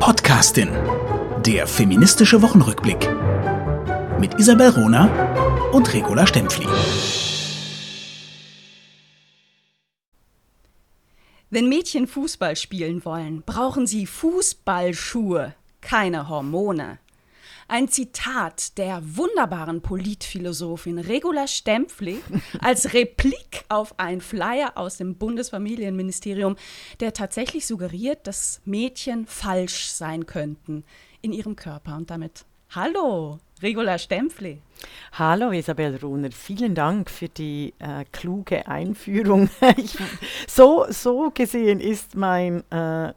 Podcastin. Der feministische Wochenrückblick. Mit Isabel Rona und Regula Stempfli. Wenn Mädchen Fußball spielen wollen, brauchen sie Fußballschuhe, keine Hormone. Ein Zitat der wunderbaren Politphilosophin Regula Stempfli als Replik auf einen Flyer aus dem Bundesfamilienministerium, der tatsächlich suggeriert, dass Mädchen falsch sein könnten in ihrem Körper. Und damit Hallo, Regula Stempfli. Hallo Isabel Runer, vielen Dank für die äh, kluge Einführung. ich, so, so gesehen ist mein äh,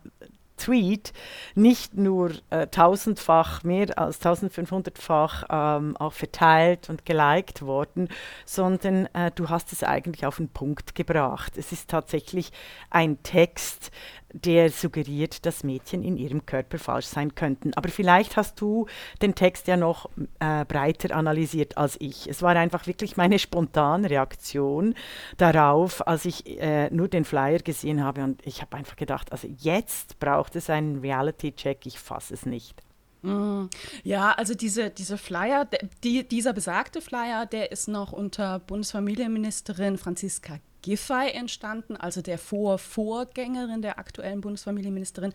Tweet nicht nur äh, tausendfach, mehr als 1500-fach ähm, auch verteilt und geliked worden, sondern äh, du hast es eigentlich auf den Punkt gebracht. Es ist tatsächlich ein Text, der suggeriert, dass Mädchen in ihrem Körper falsch sein könnten. Aber vielleicht hast du den Text ja noch äh, breiter analysiert als ich. Es war einfach wirklich meine spontane Reaktion darauf, als ich äh, nur den Flyer gesehen habe und ich habe einfach gedacht, also jetzt braucht es einen Reality-Check, ich fasse es nicht. Mm, ja, also diese, diese Flyer, die, dieser besagte Flyer, der ist noch unter Bundesfamilienministerin Franziska Giffey entstanden, also der Vorvorgängerin der aktuellen Bundesfamilienministerin.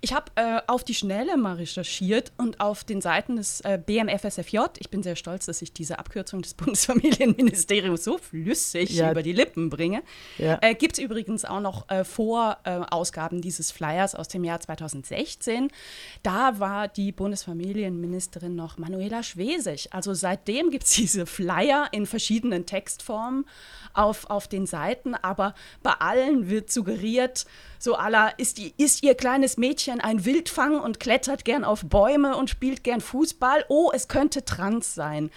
Ich habe äh, auf die Schnelle mal recherchiert und auf den Seiten des äh, BMFSFJ, ich bin sehr stolz, dass ich diese Abkürzung des Bundesfamilienministeriums so flüssig ja. über die Lippen bringe, ja. äh, gibt es übrigens auch noch äh, Vorausgaben dieses Flyers aus dem Jahr 2016. Da war die Bundesfamilienministerin noch Manuela Schwesig. Also seitdem gibt es diese Flyer in verschiedenen Textformen auf, auf den Seiten, aber bei allen wird suggeriert, so aller ist, ist ihr kleines Mädchen ein Wildfang und klettert gern auf Bäume und spielt gern Fußball. Oh, es könnte trans sein.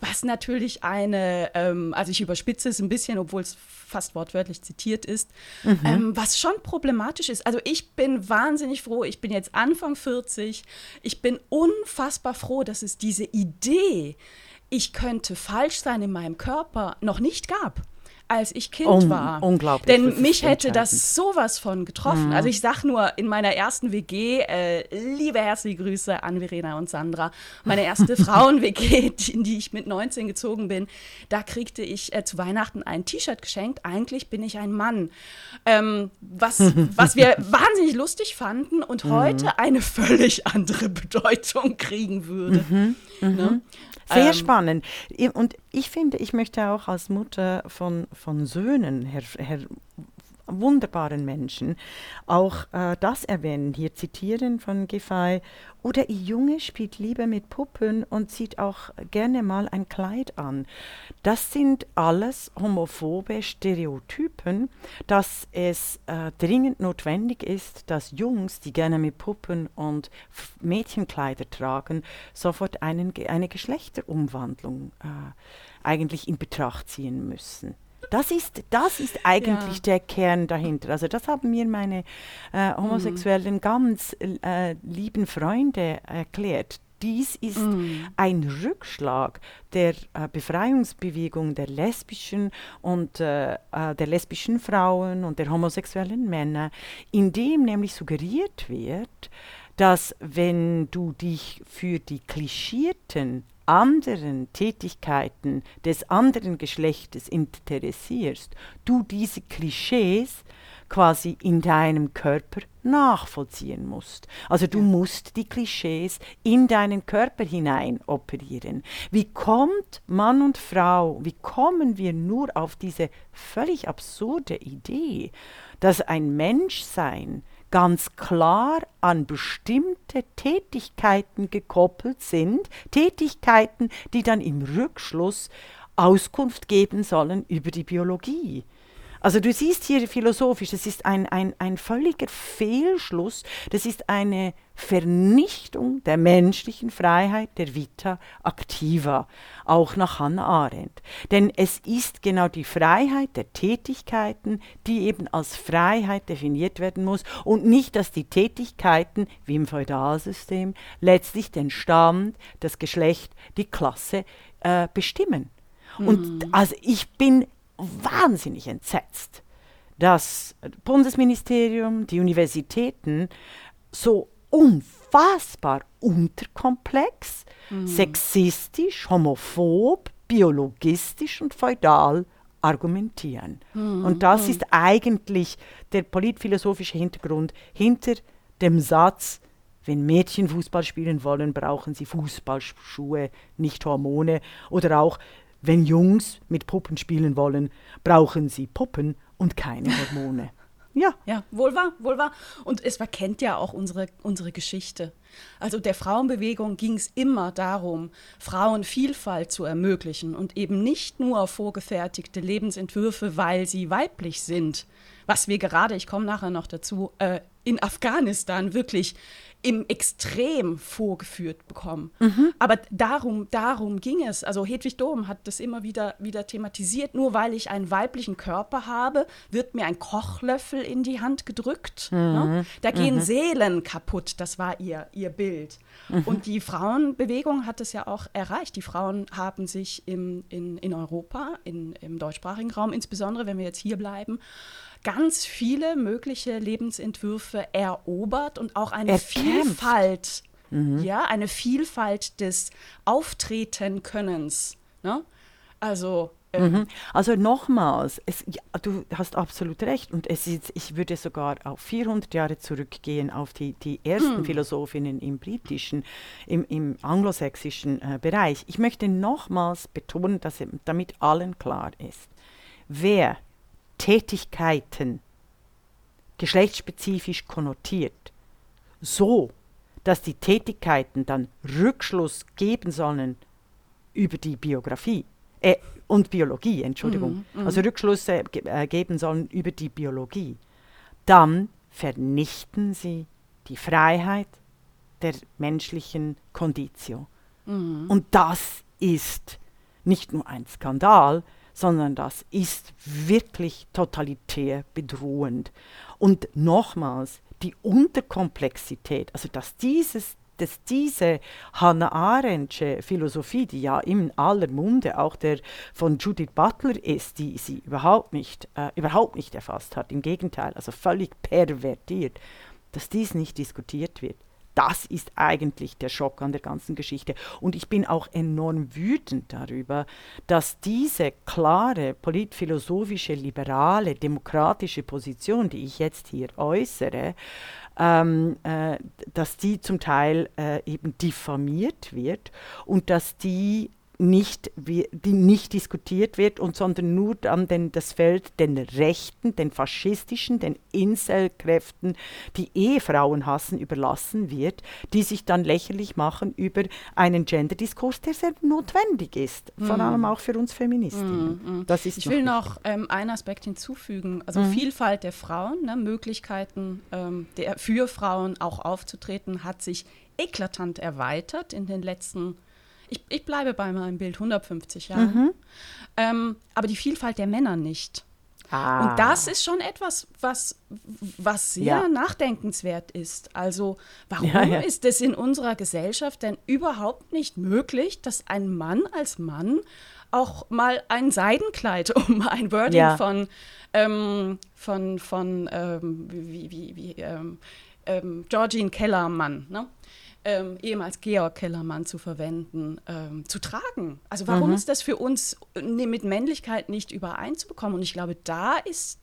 Was natürlich eine, ähm, also ich überspitze es ein bisschen, obwohl es fast wortwörtlich zitiert ist, mhm. ähm, was schon problematisch ist. Also ich bin wahnsinnig froh, ich bin jetzt Anfang 40, ich bin unfassbar froh, dass es diese Idee, ich könnte falsch sein in meinem Körper, noch nicht gab als ich Kind Un war. Unglaublich. Denn mich hätte das sowas von getroffen. Mhm. Also ich sag nur, in meiner ersten WG, äh, liebe herzliche Grüße an Verena und Sandra, meine erste Frauen-WG, in die ich mit 19 gezogen bin, da kriegte ich äh, zu Weihnachten ein T-Shirt geschenkt. Eigentlich bin ich ein Mann. Ähm, was, was wir wahnsinnig lustig fanden und mhm. heute eine völlig andere Bedeutung kriegen würde. Mhm. Ne? Mhm. Sehr ähm, spannend. Und ich finde, ich möchte auch als Mutter von, von Söhnen, Herr, Herr wunderbaren Menschen auch äh, das erwähnen, hier zitieren von Giffey, oder ihr Junge spielt lieber mit Puppen und zieht auch gerne mal ein Kleid an. Das sind alles homophobe Stereotypen, dass es äh, dringend notwendig ist, dass Jungs, die gerne mit Puppen und Mädchenkleider tragen, sofort einen, eine Geschlechterumwandlung äh, eigentlich in Betracht ziehen müssen. Das ist, das ist eigentlich ja. der Kern dahinter. Also das haben mir meine äh, homosexuellen mhm. ganz äh, lieben Freunde erklärt. Dies ist mm. ein Rückschlag der äh, Befreiungsbewegung der lesbischen und äh, äh, der lesbischen Frauen und der homosexuellen Männer, in dem nämlich suggeriert wird, dass wenn du dich für die klischierten anderen Tätigkeiten des anderen Geschlechtes interessierst, du diese Klischees quasi in deinem Körper nachvollziehen musst. Also du ja. musst die Klischees in deinen Körper hinein operieren. Wie kommt Mann und Frau, wie kommen wir nur auf diese völlig absurde Idee, dass ein Menschsein ganz klar an bestimmte Tätigkeiten gekoppelt sind, Tätigkeiten, die dann im Rückschluss Auskunft geben sollen über die Biologie. Also du siehst hier philosophisch, das ist ein, ein, ein völliger Fehlschluss, das ist eine Vernichtung der menschlichen Freiheit, der Vita Activa, auch nach Hannah Arendt. Denn es ist genau die Freiheit der Tätigkeiten, die eben als Freiheit definiert werden muss und nicht, dass die Tätigkeiten, wie im Feudalsystem, letztlich den Stand, das Geschlecht, die Klasse äh, bestimmen. Mhm. Und also ich bin wahnsinnig entsetzt, dass das Bundesministerium, die Universitäten so unfassbar unterkomplex, mhm. sexistisch, homophob, biologistisch und feudal argumentieren. Mhm. Und das mhm. ist eigentlich der politphilosophische Hintergrund hinter dem Satz, wenn Mädchen Fußball spielen wollen, brauchen sie Fußballschuhe, nicht Hormone. Oder auch, wenn Jungs mit Puppen spielen wollen, brauchen sie Puppen und keine Hormone. Ja. Ja, wohl wahr, wohl wahr. Und es verkennt ja auch unsere, unsere Geschichte. Also der Frauenbewegung ging es immer darum, Frauen Vielfalt zu ermöglichen und eben nicht nur vorgefertigte Lebensentwürfe, weil sie weiblich sind, was wir gerade, ich komme nachher noch dazu, äh, in Afghanistan wirklich im Extrem vorgeführt bekommen. Mhm. Aber darum, darum ging es. Also Hedwig Dohm hat das immer wieder, wieder thematisiert. Nur weil ich einen weiblichen Körper habe, wird mir ein Kochlöffel in die Hand gedrückt. Mhm. Ne? Da gehen mhm. Seelen kaputt. Das war ihr, ihr Bild. Mhm. Und die Frauenbewegung hat es ja auch erreicht. Die Frauen haben sich im, in, in Europa, in, im deutschsprachigen Raum, insbesondere wenn wir jetzt hier bleiben, ganz viele mögliche Lebensentwürfe erobert und auch eine Erkämpft. Vielfalt, mhm. ja, eine Vielfalt des Auftretenkönnens. Ne? Also ähm, mhm. Also nochmals, es, ja, du hast absolut recht und es ist, ich würde sogar auf 400 Jahre zurückgehen, auf die, die ersten hm. Philosophinnen im britischen, im, im anglosächsischen äh, Bereich. Ich möchte nochmals betonen, dass damit allen klar ist, wer Tätigkeiten geschlechtsspezifisch konnotiert, so dass die Tätigkeiten dann Rückschluss geben sollen über die Biografie äh, und Biologie, Entschuldigung, mm, mm. also Rückschlüsse äh, geben sollen über die Biologie, dann vernichten sie die Freiheit der menschlichen Konditio. Mm. Und das ist nicht nur ein Skandal, sondern das ist wirklich totalitär bedrohend. Und nochmals, die Unterkomplexität, also dass dieses dass diese Hannah Arendtsche Philosophie, die ja in aller Munde auch der von Judith Butler ist, die sie überhaupt nicht, äh, überhaupt nicht erfasst hat, im Gegenteil, also völlig pervertiert, dass dies nicht diskutiert wird das ist eigentlich der Schock an der ganzen Geschichte. Und ich bin auch enorm wütend darüber, dass diese klare politphilosophische, liberale, demokratische Position, die ich jetzt hier äußere, ähm, äh, dass die zum Teil äh, eben diffamiert wird und dass die nicht, die nicht diskutiert wird und sondern nur dann den, das Feld den Rechten, den faschistischen, den Inselkräften, die Ehefrauen hassen, überlassen wird, die sich dann lächerlich machen über einen Genderdiskurs, der sehr notwendig ist, mm. vor mhm. allem auch für uns Feministinnen. Mm, mm. Das ist ich will noch ähm, einen Aspekt hinzufügen, also mhm. Vielfalt der Frauen, ne, Möglichkeiten ähm, der, für Frauen auch aufzutreten, hat sich eklatant erweitert in den letzten Jahren ich, ich bleibe bei meinem Bild 150 Jahre. Mhm. Ähm, aber die Vielfalt der Männer nicht. Ah. Und das ist schon etwas, was, was sehr ja. nachdenkenswert ist. Also warum ja, ja. ist es in unserer Gesellschaft denn überhaupt nicht möglich, dass ein Mann als Mann auch mal ein Seidenkleid, um ein Wording von, ähm, von, von ähm, wie, wie, wie ähm, ähm Georgine Kellermann, ne? Ähm, ehemals Georg Kellermann zu verwenden, ähm, zu tragen. Also warum mhm. ist das für uns ne, mit Männlichkeit nicht übereinzubekommen? Und ich glaube, da ist,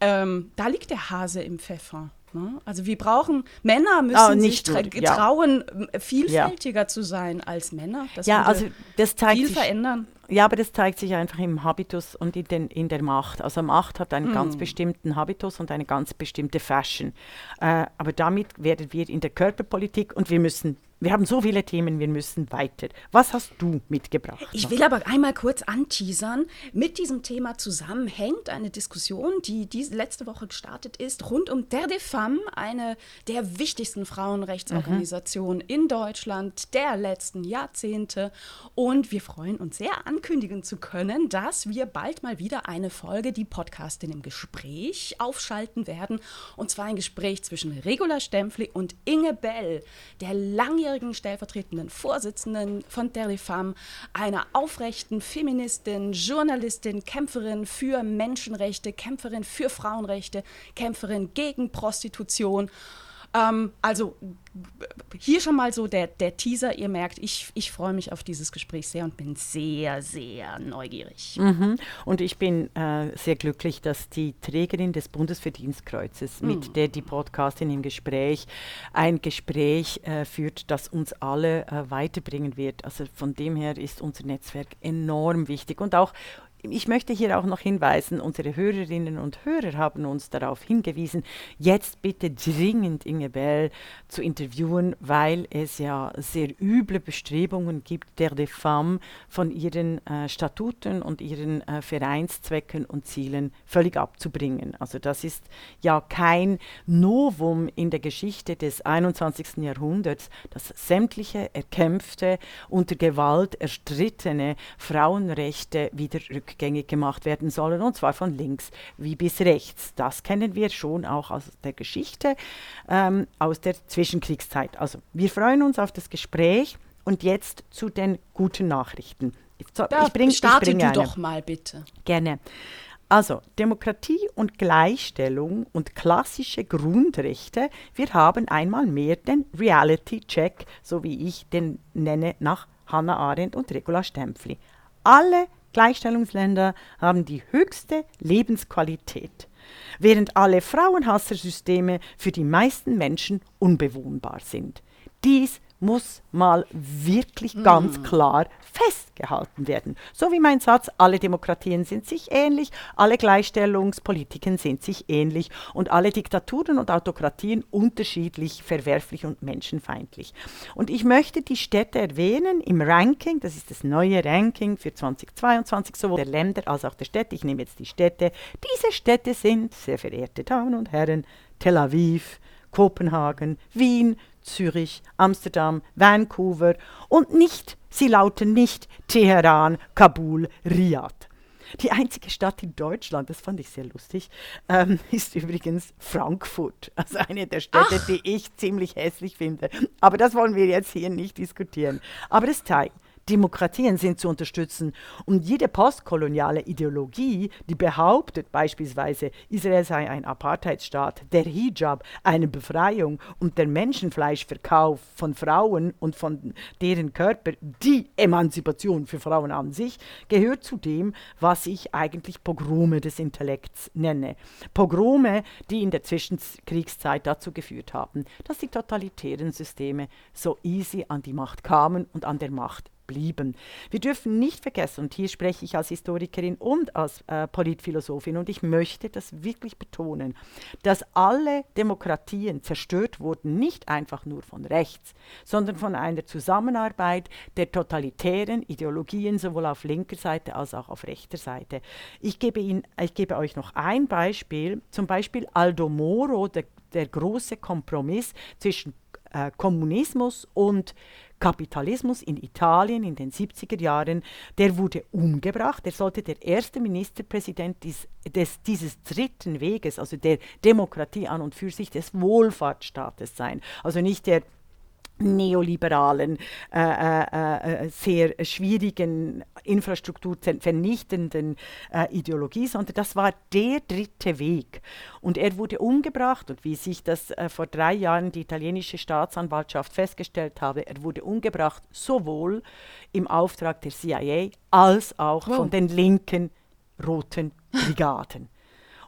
ähm, da liegt der Hase im Pfeffer. Ne? Also wir brauchen, Männer müssen oh, sich tra ja. trauen, vielfältiger ja. zu sein als Männer. Das ja, also das zeigt viel sich, verändern. Ja, aber das zeigt sich einfach im Habitus und in, den, in der Macht. Also Macht hat einen mm. ganz bestimmten Habitus und eine ganz bestimmte Fashion. Äh, aber damit werden wir in der Körperpolitik und wir müssen wir haben so viele Themen, wir müssen weiter. Was hast du mitgebracht? Ich will aber einmal kurz anteasern. Mit diesem Thema zusammenhängt eine Diskussion, die diese letzte Woche gestartet ist, rund um Terre des Femmes, eine der wichtigsten Frauenrechtsorganisationen mhm. in Deutschland der letzten Jahrzehnte. Und wir freuen uns sehr, ankündigen zu können, dass wir bald mal wieder eine Folge, die Podcastin im Gespräch, aufschalten werden. Und zwar ein Gespräch zwischen Regula Stempfli und Inge Bell, der langjährige langjährigen stellvertretenden Vorsitzenden von Terre Femme, einer aufrechten Feministin, Journalistin, Kämpferin für Menschenrechte, Kämpferin für Frauenrechte, Kämpferin gegen Prostitution Ähm, also hier schon mal so der, der Teaser. Ihr merkt, ich, ich freue mich auf dieses Gespräch sehr und bin sehr, sehr neugierig. Mhm. Und ich bin äh, sehr glücklich, dass die Trägerin des Bundesverdienstkreuzes, mhm. mit der die Podcastin im Gespräch ein Gespräch äh, führt, das uns alle äh, weiterbringen wird. Also von dem her ist unser Netzwerk enorm wichtig und auch ich möchte hier auch noch hinweisen, unsere Hörerinnen und Hörer haben uns darauf hingewiesen, jetzt bitte dringend Inge Bell zu interviewen, weil es ja sehr üble Bestrebungen gibt, der de Femme von ihren äh, Statuten und ihren äh, Vereinszwecken und Zielen völlig abzubringen. Also das ist ja kein Novum in der Geschichte des 21. Jahrhunderts, dass sämtliche erkämpfte, unter Gewalt erstrittene Frauenrechte wieder rückgängig rückgängig gemacht werden sollen, und zwar von links wie bis rechts. Das kennen wir schon auch aus der Geschichte, ähm, aus der Zwischenkriegszeit. Also wir freuen uns auf das Gespräch und jetzt zu den guten Nachrichten. So, da ich bring, starte ich bring du doch mal bitte. Gerne. Also Demokratie und Gleichstellung und klassische Grundrechte. Wir haben einmal mehr den Reality-Check, so wie ich den nenne, nach Hannah Arendt und Regula Stempfli. Alle Gleichstellungsländer haben die höchste Lebensqualität, während alle Frauenhassersysteme für die meisten Menschen unbewohnbar sind. Dies muss mal wirklich ganz mm. klar festgehalten werden. So wie mein Satz, alle Demokratien sind sich ähnlich, alle Gleichstellungspolitiken sind sich ähnlich und alle Diktaturen und Autokratien unterschiedlich, verwerflich und menschenfeindlich. Und ich möchte die Städte erwähnen im Ranking, das ist das neue Ranking für 2022, sowohl der Länder als auch der Städte. Ich nehme jetzt die Städte. Diese Städte sind, sehr verehrte Damen und Herren, Tel Aviv, Kopenhagen, Wien, Zürich, Amsterdam, Vancouver und nicht, sie lauten nicht Teheran, Kabul, Riyadh. Die einzige Stadt in Deutschland, das fand ich sehr lustig, ähm, ist übrigens Frankfurt. Also eine der Städte, Ach. die ich ziemlich hässlich finde. Aber das wollen wir jetzt hier nicht diskutieren. Aber es zeigt, Demokratien sind zu unterstützen. Und jede postkoloniale Ideologie, die behauptet beispielsweise, Israel sei ein Apartheidsstaat, der Hijab eine Befreiung und der Menschenfleischverkauf von Frauen und von deren Körper die Emanzipation für Frauen an sich, gehört zu dem, was ich eigentlich Pogrome des Intellekts nenne. Pogrome, die in der Zwischenkriegszeit dazu geführt haben, dass die totalitären Systeme so easy an die Macht kamen und an der Macht blieben. Wir dürfen nicht vergessen, und hier spreche ich als Historikerin und als äh, Politphilosophin, und ich möchte das wirklich betonen, dass alle Demokratien zerstört wurden, nicht einfach nur von rechts, sondern von einer Zusammenarbeit der totalitären Ideologien, sowohl auf linker Seite als auch auf rechter Seite. Ich gebe, Ihnen, ich gebe euch noch ein Beispiel, zum Beispiel Aldo Moro, der, der große Kompromiss zwischen äh, Kommunismus und Kapitalismus in Italien in den 70er Jahren, der wurde umgebracht. Er sollte der erste Ministerpräsident des, des, dieses dritten Weges, also der Demokratie an und für sich des Wohlfahrtsstaates sein. Also nicht der neoliberalen, äh, äh, äh, sehr schwierigen, Infrastruktur vernichtenden äh, Ideologie, sondern das war der dritte Weg. Und er wurde umgebracht und wie sich das äh, vor drei Jahren die italienische Staatsanwaltschaft festgestellt habe, er wurde umgebracht sowohl im Auftrag der CIA als auch wow. von den linken Roten Brigaden.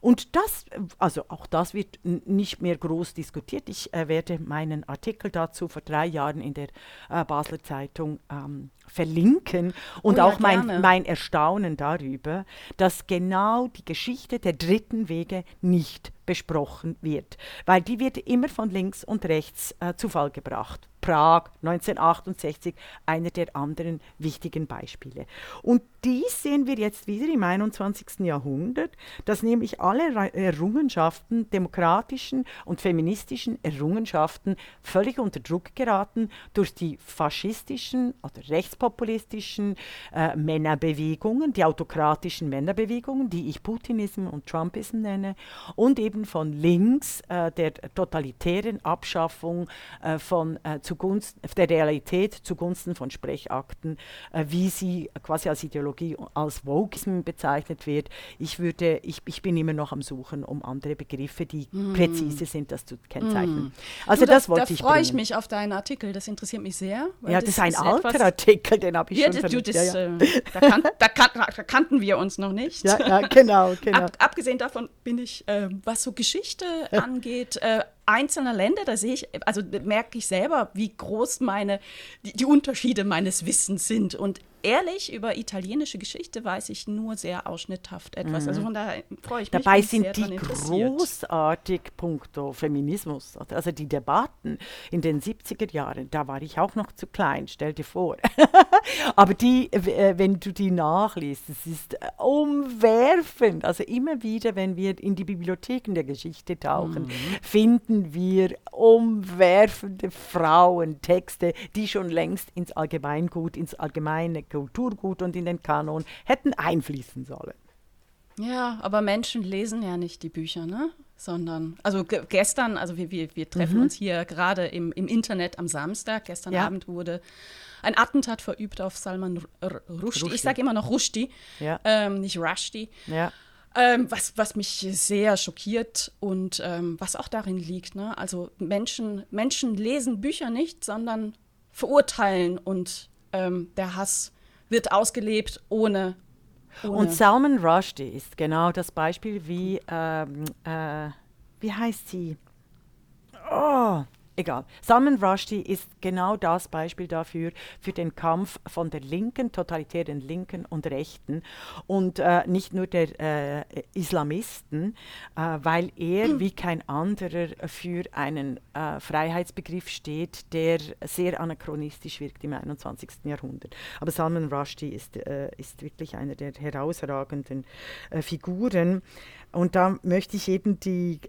Und das, also auch das wird nicht mehr groß diskutiert. Ich äh, werde meinen Artikel dazu vor drei Jahren in der äh, Basler Zeitung ähm, verlinken und oh, auch mein, mein Erstaunen darüber, dass genau die Geschichte der dritten Wege nicht besprochen wird, weil die wird immer von links und rechts äh, zu Fall gebracht. Prag 1968, einer der anderen wichtigen Beispiele. Und dies sehen wir jetzt wieder im 21. Jahrhundert, dass nämlich alle Errungenschaften, demokratischen und feministischen Errungenschaften völlig unter Druck geraten durch die faschistischen oder rechtspopulistischen äh, Männerbewegungen, die autokratischen Männerbewegungen, die ich Putinism und Trumpism nenne, und eben von links äh, der totalitären Abschaffung äh, von äh, zu zugunsten der Realität zugunsten von Sprechakten, äh, wie sie quasi als Ideologie als Wokeism bezeichnet wird. Ich würde, ich, ich bin immer noch am Suchen um andere Begriffe, die mm. präzise sind, das zu kennzeichnen. Mm. Also du, das da, wollte da ich. Da freue ich mich auf deinen Artikel. Das interessiert mich sehr. Ja, das, das ist ein alter Artikel, den habe ich ja, schon. Das, ja, ja. Äh, da, kan da, kan da, kannten wir uns noch nicht. Ja, ja genau, genau. Ab, abgesehen davon bin ich, äh, was so Geschichte angeht, äh, einzelner Länder, da sehe ich, also merke ich selber, wie groß meine, die, die Unterschiede meines Wissens sind. Und ehrlich, über italienische Geschichte weiß ich nur sehr ausschnitthaft etwas. Mhm. Also von daher freue ich mich. Dabei sind die großartig puncto Feminismus. Also die Debatten in den 70er Jahren, da war ich auch noch zu klein, stell dir vor. Aber die, äh, wenn du die nachliest, es ist äh, umwerfend. Also immer wieder, wenn wir in die Bibliotheken der Geschichte tauchen, mhm. finden wir umwerfende Frauentexte, die schon längst ins Allgemeingut, ins allgemeine Kulturgut und in den Kanon hätten einfließen sollen. Ja, aber Menschen lesen ja nicht die Bücher, ne? Sondern, also gestern, also wir, wir, wir treffen mhm. uns hier gerade im, im Internet am Samstag. Gestern ja. Abend wurde ein Attentat verübt auf Salman Rushdie. Rushdie. Ich sage immer noch Rushdie, ja. ähm, nicht Rushdie. Ja. Ähm, was, was mich sehr schockiert und ähm, was auch darin liegt. Ne? Also Menschen, Menschen lesen Bücher nicht, sondern verurteilen und ähm, der Hass wird ausgelebt ohne, ohne. Und Salman Rushdie ist genau das Beispiel, wie, ähm, äh, wie heißt sie? Oh, egal. Salman Rushdie ist genau das Beispiel dafür, für den Kampf von der Linken, totalitären Linken und Rechten und äh, nicht nur der äh, Islamisten, äh, weil er wie kein anderer für einen äh, Freiheitsbegriff steht, der sehr anachronistisch wirkt im 21. Jahrhundert. Aber Salman Rushdie ist, äh, ist wirklich eine der herausragenden äh, Figuren. Und da möchte ich eben die,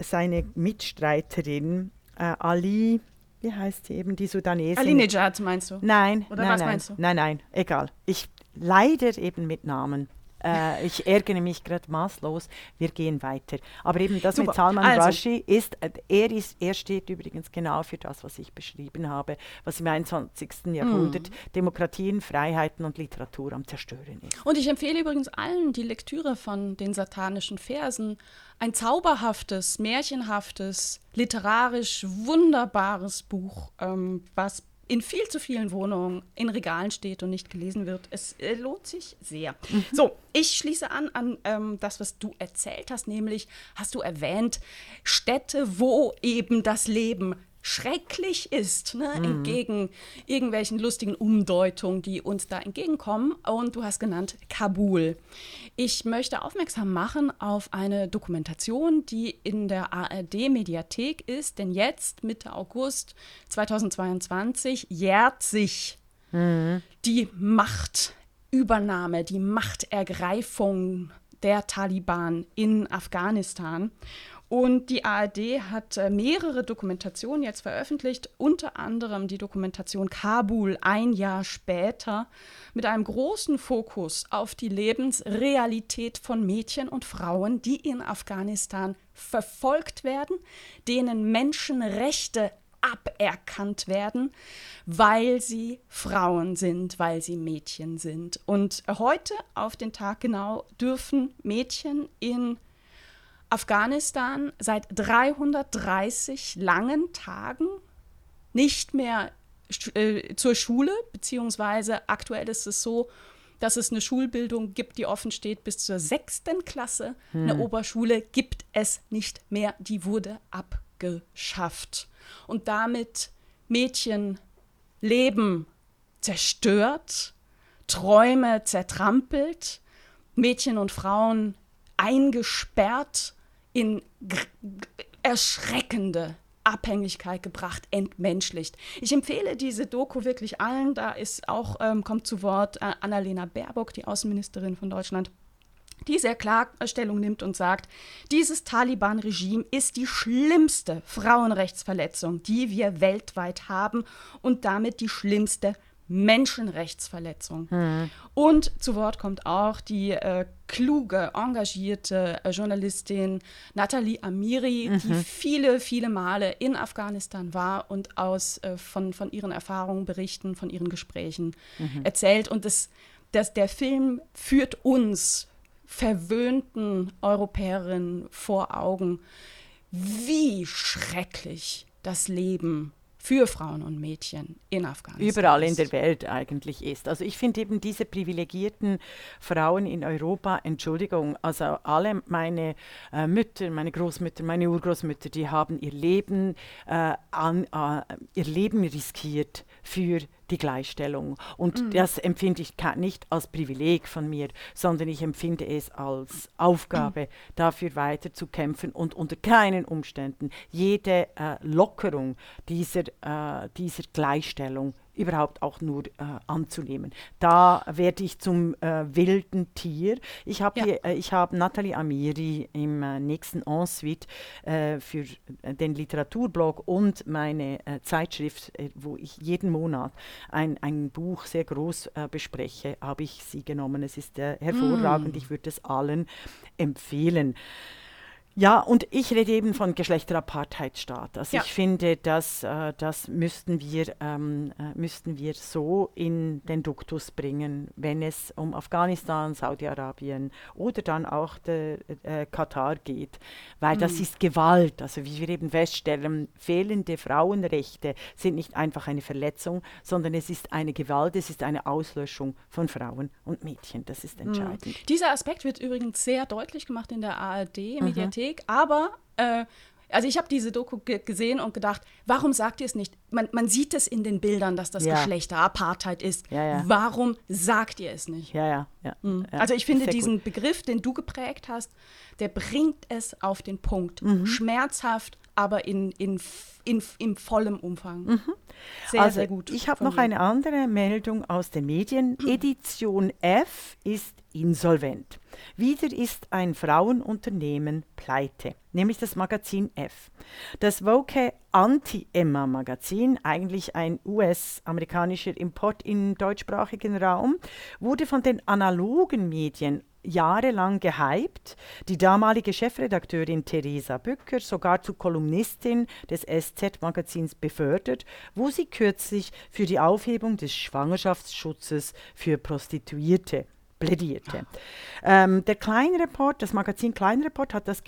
seine Mitstreiterin äh, Ali, wie heißt sie eben, die Sudanesin? Ali Nejad meinst du? Nein, Oder nein, was nein, meinst du? Nein, nein, egal. Ich leider eben mit Namen. Äh, ich ärgere mich gerade maßlos. Wir gehen weiter. Aber eben das Super. mit Salman also. Rushdie ist, äh, er ist, er steht übrigens genau für das, was ich beschrieben habe, was im 21. Jahrhundert mm. Demokratien, Freiheiten und Literatur am Zerstören ist. Und ich empfehle übrigens allen die Lektüre von den satanischen Versen. Ein zauberhaftes, märchenhaftes, literarisch wunderbares Buch, ähm, was in viel zu vielen Wohnungen in Regalen steht und nicht gelesen wird. Es äh, lohnt sich sehr. Mhm. So, ich schließe an an ähm, das, was du erzählt hast, nämlich hast du erwähnt, Städte, wo eben das Leben schrecklich ist, ne? Mhm. entgegen irgendwelchen lustigen Umdeutungen, die uns da entgegenkommen. Und du hast genannt Kabul. Ich möchte aufmerksam machen auf eine Dokumentation, die in der ARD-Mediathek ist, denn jetzt, Mitte August 2022, jährt sich mhm. die Machtübernahme, die Machtergreifung der Taliban in Afghanistan. Und die ARD hat äh, mehrere Dokumentationen jetzt veröffentlicht, unter anderem die Dokumentation Kabul ein Jahr später, mit einem großen Fokus auf die Lebensrealität von Mädchen und Frauen, die in Afghanistan verfolgt werden, denen Menschenrechte aberkannt werden, weil sie Frauen sind, weil sie Mädchen sind. Und heute, auf den Tag genau, dürfen Mädchen in Afghanistan seit 330 langen Tagen nicht mehr äh, zur Schule, beziehungsweise aktuell ist es so, dass es eine Schulbildung gibt, die offen steht bis zur sechsten Klasse. Hm. Eine Oberschule gibt es nicht mehr, die wurde abgeschafft. Und damit Mädchen Leben zerstört, Träume zertrampelt, Mädchen und Frauen eingesperrt in erschreckende Abhängigkeit gebracht, entmenschlicht. Ich empfehle diese Doku wirklich allen. Da ist auch, ähm, kommt zu Wort äh, Annalena Baerbock, die Außenministerin von Deutschland, die sehr klar Stellung nimmt und sagt, dieses Taliban-Regime ist die schlimmste Frauenrechtsverletzung, die wir weltweit haben und damit die schlimmste Menschenrechtsverletzung. Mhm. Und zu Wort kommt auch die äh, kluge, engagierte äh, Journalistin Nathalie Amiri, mhm. die viele, viele Male in Afghanistan war und aus, äh, von, von ihren Erfahrungen berichten, von ihren Gesprächen mhm. erzählt. Und das, das, der Film führt uns verwöhnten Europäerinnen vor Augen, wie schrecklich das Leben für Frauen und Mädchen in Afghanistan. Überall in der Welt eigentlich ist. Also ich finde eben diese privilegierten Frauen in Europa, Entschuldigung, also alle meine äh, Mütter, meine Großmütter, meine Urgroßmütter, die haben ihr Leben, äh, an, äh, ihr Leben riskiert für die Gleichstellung. Und mhm. das empfinde ich nicht als Privileg von mir, sondern ich empfinde es als Aufgabe, mhm. dafür weiterzukämpfen und unter keinen Umständen jede äh, Lockerung dieser, äh, dieser Gleichstellung überhaupt auch nur äh, anzunehmen. Da werde ich zum äh, wilden Tier. Ich habe ja. äh, hab Nathalie Amiri im äh, nächsten Ensuite äh, für den Literaturblog und meine äh, Zeitschrift, wo ich jeden Monat ein, ein Buch sehr groß bespreche, habe ich sie genommen. Es ist hervorragend. Mm. Ich würde es allen empfehlen. Ja, und ich rede eben von Geschlechterapartheitsstaat. Also ja. ich finde, dass, äh, das müssten wir, ähm, äh, müssten wir so in den Duktus bringen, wenn es um Afghanistan, Saudi-Arabien oder dann auch de, äh, Katar geht. Weil mhm. das ist Gewalt. Also wie wir eben feststellen, fehlende Frauenrechte sind nicht einfach eine Verletzung, sondern es ist eine Gewalt, es ist eine Auslöschung von Frauen und Mädchen. Das ist mhm. entscheidend. Mhm. Dieser Aspekt wird übrigens sehr deutlich gemacht in der ARD-Mediathek. Weg, aber äh, also ich habe diese Doku gesehen und gedacht, warum sagt ihr es nicht? Man, man sieht es in den Bildern, dass das ja. Geschlechterapartheit ist. Ja, ja. Warum sagt ihr es nicht? Ja, ja, mhm. Also ich finde diesen gut. Begriff, den du geprägt hast, der bringt es auf den Punkt. Mhm. Schmerzhaft, aber in, in, in, in vollem Umfang. Mhm. Sehr, also, sehr gut. Ich habe noch eine andere Meldung aus den Medien. Edition F ist insolvent. Wieder ist ein Frauenunternehmen pleite, nämlich das Magazin F. Das Vogue Anti-Emma Magazin, eigentlich ein US-amerikanischer Import im deutschsprachigen Raum, wurde von den analogen Medien jahrelang gehypt. Die damalige Chefredakteurin Theresa Bücker sogar zu Kolumnistin des SZ-Magazins befördert, sie kürzlich für die Aufhebung des Schwangerschaftsschutzes für Prostituierte plädierte. Ähm, der Kleinreport, das Magazin Kleinreport hat das,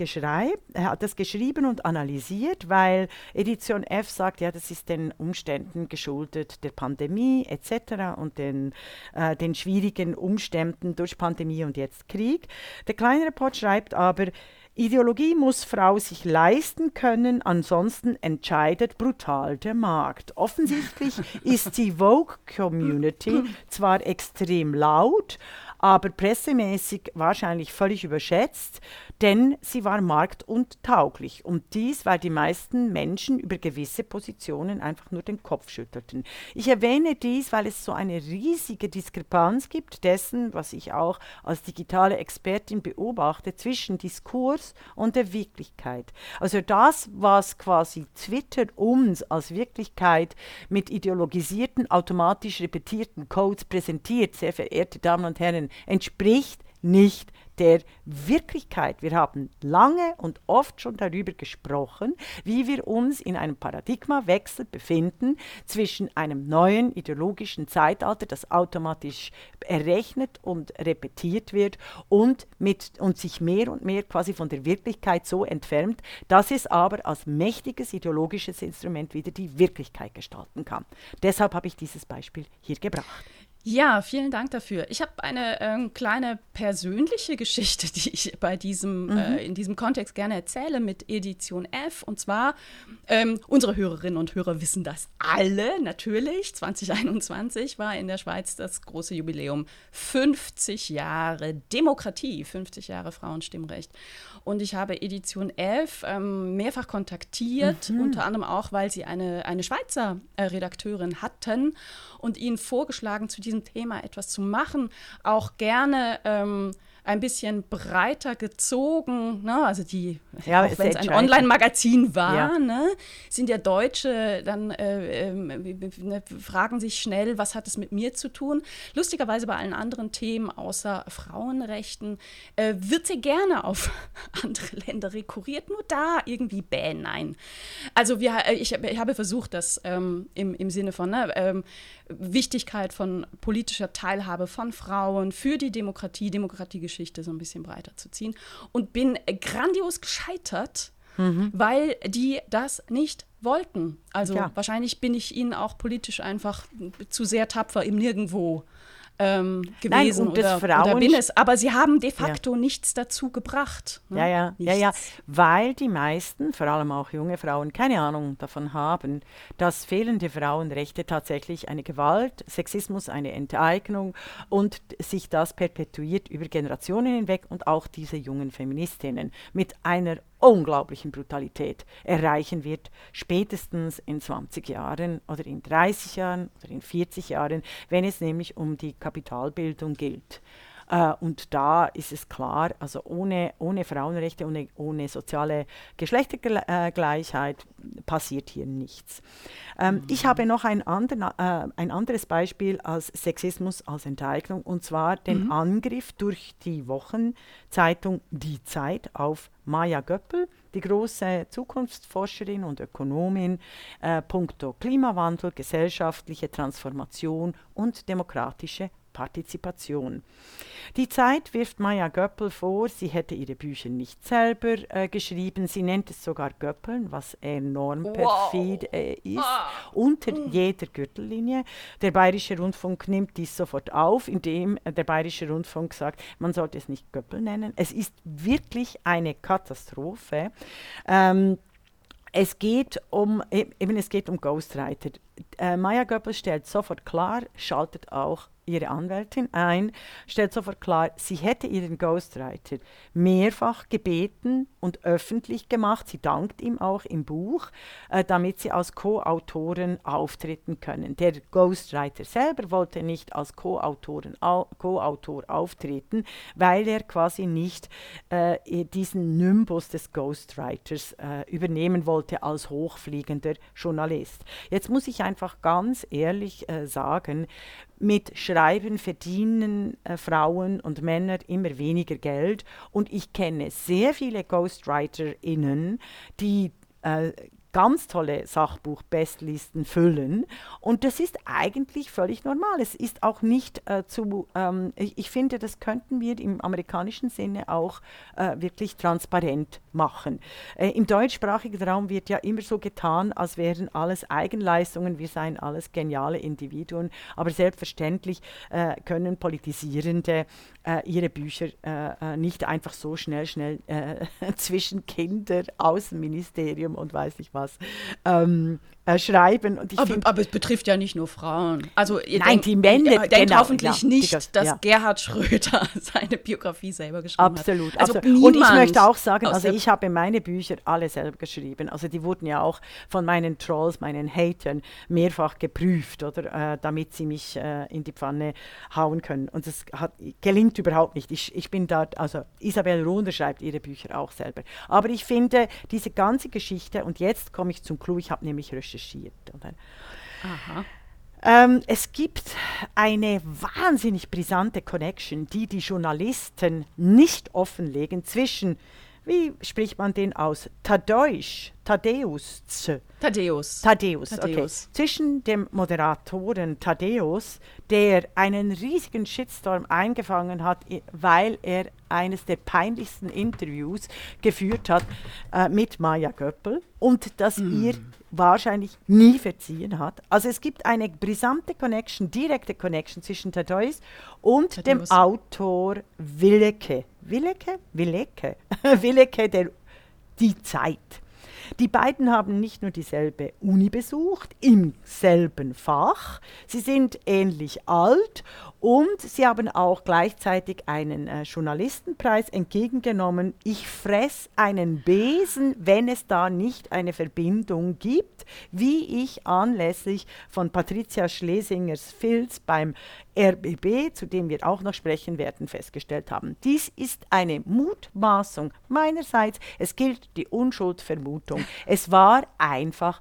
hat das geschrieben und analysiert, weil Edition F sagt, ja, das ist den Umständen geschuldet der Pandemie etc. und den, äh, den schwierigen Umständen durch Pandemie und jetzt Krieg. Der Kleinreport schreibt aber, Ideologie muss Frau sich leisten können, ansonsten entscheidet brutal der Markt. Offensichtlich ist die Vogue-Community zwar extrem laut, aber pressemäßig wahrscheinlich völlig überschätzt, denn sie war markt- und tauglich. Und dies, weil die meisten Menschen über gewisse Positionen einfach nur den Kopf schüttelten. Ich erwähne dies, weil es so eine riesige Diskrepanz gibt dessen, was ich auch als digitale Expertin beobachte, zwischen Diskurs und der Wirklichkeit. Also das, was quasi Twitter uns als Wirklichkeit mit ideologisierten, automatisch repetierten Codes präsentiert, sehr verehrte Damen und Herren, entspricht nicht der Wirklichkeit. Wir haben lange und oft schon darüber gesprochen, wie wir uns in einem Paradigmawechsel befinden zwischen einem neuen ideologischen Zeitalter, das automatisch errechnet und repetiert wird und, mit, und sich mehr und mehr quasi von der Wirklichkeit so entfernt, dass es aber als mächtiges ideologisches Instrument wieder die Wirklichkeit gestalten kann. Deshalb habe ich dieses Beispiel hier gebracht. Ja, vielen Dank dafür. Ich habe eine ähm, kleine persönliche Geschichte, die ich bei diesem, mhm. äh, in diesem Kontext gerne erzähle mit Edition F. Und zwar, ähm, unsere Hörerinnen und Hörer wissen das alle natürlich. 2021 war in der Schweiz das große Jubiläum. 50 Jahre Demokratie, 50 Jahre Frauenstimmrecht. Und ich habe Edition F ähm, mehrfach kontaktiert, mhm. unter anderem auch, weil sie eine, eine Schweizer äh, Redakteurin hatten und ihnen vorgeschlagen, zu diesem Thema etwas zu machen. Auch gerne ähm, ein bisschen breiter gezogen, ne? also die, ja, auch wenn es ein Online-Magazin war, ja. ne? sind ja Deutsche, dann äh, äh, fragen sich schnell, was hat es mit mir zu tun. Lustigerweise bei allen anderen Themen außer Frauenrechten äh, wird sie gerne auf andere Länder rekurriert, nur da irgendwie bäh, nein. Also wir, äh, ich, ich habe versucht, das ähm, im, im Sinne von ne, ähm, Wichtigkeit von politischer Teilhabe von Frauen für die Demokratie, Demokratiegeschichte so ein bisschen breiter zu ziehen und bin grandios gescheitert, mhm. weil die das nicht wollten. Also ja. wahrscheinlich bin ich ihnen auch politisch einfach zu sehr tapfer im Nirgendwo ähm, gewesen Nein, oder, oder, bin es. Aber sie haben de facto ja. nichts dazu gebracht. Ne? Ja, ja, ja, ja, weil die meisten, vor allem auch junge Frauen, keine Ahnung davon haben, dass fehlende Frauenrechte tatsächlich eine Gewalt, Sexismus, eine Enteignung und sich das perpetuiert über Generationen hinweg und auch diese jungen Feministinnen mit einer unglaublichen Brutalität erreichen wird, spätestens in 20 Jahren oder in 30 Jahren oder in 40 Jahren, wenn es nämlich um die Kapitalbildung geht. Äh, und da ist es klar, also ohne, ohne Frauenrechte, ohne, ohne soziale Geschlechtergleichheit passiert hier nichts. Ähm, mhm. Ich habe noch ein, andern, äh, ein anderes Beispiel als Sexismus als Enteignung, und zwar den mhm. Angriff durch die Wochenzeitung Die Zeit auf Maya Göppel, die große Zukunftsforscherin und Ökonomin, äh, puncto Klimawandel, gesellschaftliche Transformation und demokratische Partizipation. Die Zeit wirft Maya Göppel vor, sie hätte ihre Bücher nicht selber äh, geschrieben. Sie nennt es sogar Göppeln, was enorm wow. perfid äh, ist, ah. unter mm. jeder Gürtellinie. Der Bayerische Rundfunk nimmt dies sofort auf, indem äh, der Bayerische Rundfunk sagt, man sollte es nicht Göppel nennen. Es ist wirklich eine Katastrophe. Ähm, es geht um, e-, eben es geht um Ghostwriter. Äh, Maya Göppel stellt sofort klar, schaltet auch ihre Anwältin ein, stellt sofort klar, sie hätte ihren Ghostwriter mehrfach gebeten und öffentlich gemacht. Sie dankt ihm auch im Buch, äh, damit sie als Co-Autoren auftreten können. Der Ghostwriter selber wollte nicht als Co-Autor Co auftreten, weil er quasi nicht äh, diesen Nimbus des Ghostwriters äh, übernehmen wollte als hochfliegender Journalist. Jetzt muss ich einfach ganz ehrlich äh, sagen, mit Schreiben verdienen äh, Frauen und Männer immer weniger Geld. Und ich kenne sehr viele GhostwriterInnen, die äh, ganz tolle Sachbuch-Bestlisten füllen. Und das ist eigentlich völlig normal. Es ist auch nicht äh, zu, ähm, ich, ich, finde, das könnten wir im amerikanischen Sinne auch äh, wirklich transparent machen. Äh, Im deutschsprachigen Raum wird ja immer so getan, als wären alles Eigenleistungen, wir seien alles geniale Individuen. Aber selbstverständlich äh, können Politisierende äh, ihre Bücher äh, nicht einfach so schnell, schnell zwischen Kinder, Außenministerium und weiß nicht was was. Ähm, äh, schreiben. Und ich aber, find, aber, es betrifft ja nicht nur Frauen. Also nein, denkt, die Männer. Ihr denkt genau, hoffentlich ja, nicht, die, dass ja. Gerhard Schröder seine Biografie selber geschrieben absolut, hat. Also absolut. Und ich möchte auch sagen, also ich habe meine Bücher alle selber geschrieben. Also die wurden ja auch von meinen Trolls, meinen Hatern mehrfach geprüft, oder, äh, damit sie mich äh, in die Pfanne hauen können. Und das hat, gelingt überhaupt nicht. Ich, ich bin da, also Isabel Rohner schreibt ihre Bücher auch selber. Aber ich finde diese ganze Geschichte, und jetzt komme ich zum Clou, ich habe nämlich recherchiert. Aha. Ähm, es gibt eine wahnsinnig brisante Connection, die die Journalisten nicht offenlegen zwischen, wie spricht man den aus, Tadeusz, Tadeusz. Tadeusz. Tadeusz, okay. Zwischen dem Moderatoren Tadeusz, der einen riesigen Shitstorm eingefangen hat, weil er eines der peinlichsten Interviews geführt hat äh, mit Maya Göppel und das mm. ihr wahrscheinlich nie verziehen hat. Also es gibt eine brisante Connection, direkte Connection zwischen Tadeusz und Tadeusz. dem Autor Willeke. Willeke? Willeke. Willeke, der Die Zeit. Die beiden haben nicht nur dieselbe Uni besucht, im selben Fach, sie sind ähnlich alt und sie haben auch gleichzeitig einen äh, Journalistenpreis entgegengenommen. Ich fress einen Besen, wenn es da nicht eine Verbindung gibt, wie ich anlässlich von Patricia Schlesingers Filz beim RBB, zu dem wir auch noch sprechen werden, festgestellt haben. Dies ist eine Mutmaßung meinerseits. Es gilt die Unschuldvermutung. Es war einfach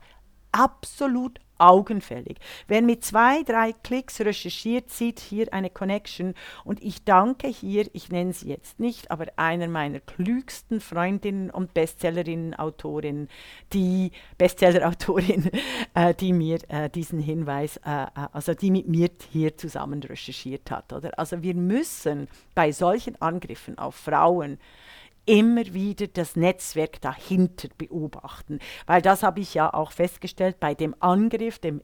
absolut augenfällig. Wer mit zwei, drei Klicks recherchiert, sieht hier eine Connection und ich danke hier, ich nenne sie jetzt nicht, aber einer meiner klügsten Freundinnen und Bestsellerinnen, Autorinnen, die Bestsellerautorin, äh, die mir äh, diesen Hinweis, äh, äh, also die mit mir hier zusammen recherchiert hat. Oder? Also wir müssen bei solchen Angriffen auf Frauen immer wieder das Netzwerk dahinter beobachten. Weil das habe ich ja auch festgestellt bei dem Angriff, dem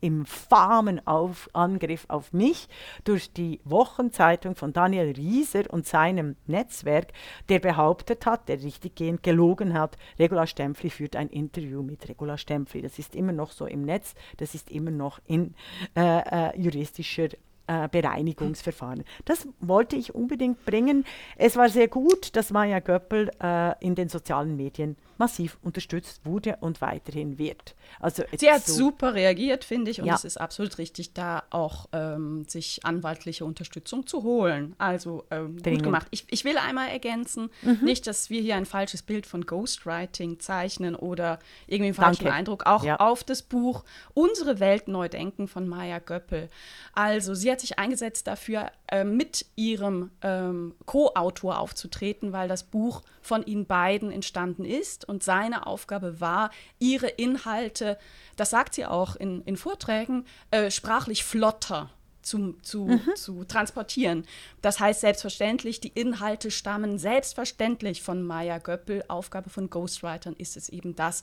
infamen auf Angriff auf mich durch die Wochenzeitung von Daniel Rieser und seinem Netzwerk, der behauptet hat, der richtiggehend gelogen hat, Regula Stempfli führt ein Interview mit Regula Stempfli. Das ist immer noch so im Netz, das ist immer noch in äh, äh, juristischer äh, Bereinigungsverfahren. Das wollte ich unbedingt bringen. Es war sehr gut, dass Maya Göppel äh, in den sozialen Medien massiv unterstützt wurde und weiterhin wird. Also Sie hat so super reagiert, finde ich, und ja. es ist absolut richtig, da auch ähm, sich anwaltliche Unterstützung zu holen. Also ähm, gut gemacht. Ich, ich, will einmal ergänzen, mhm. nicht, dass wir hier ein falsches Bild von Ghostwriting zeichnen oder irgendwie einen falschen Danke. Eindruck, auch ja. auf das Buch Unsere Welt neu denken von Maya Göppel. Also sie hat sich eingesetzt dafür, äh, mit ihrem ähm, Co-Autor aufzutreten, weil das Buch von ihnen beiden entstanden ist und seine Aufgabe war, ihre Inhalte, das sagt sie auch in, in Vorträgen, äh, sprachlich flotter zu, zu, mhm. zu transportieren. Das heißt selbstverständlich, die Inhalte stammen selbstverständlich von Maya Göppel. Aufgabe von Ghostwritern ist es eben das,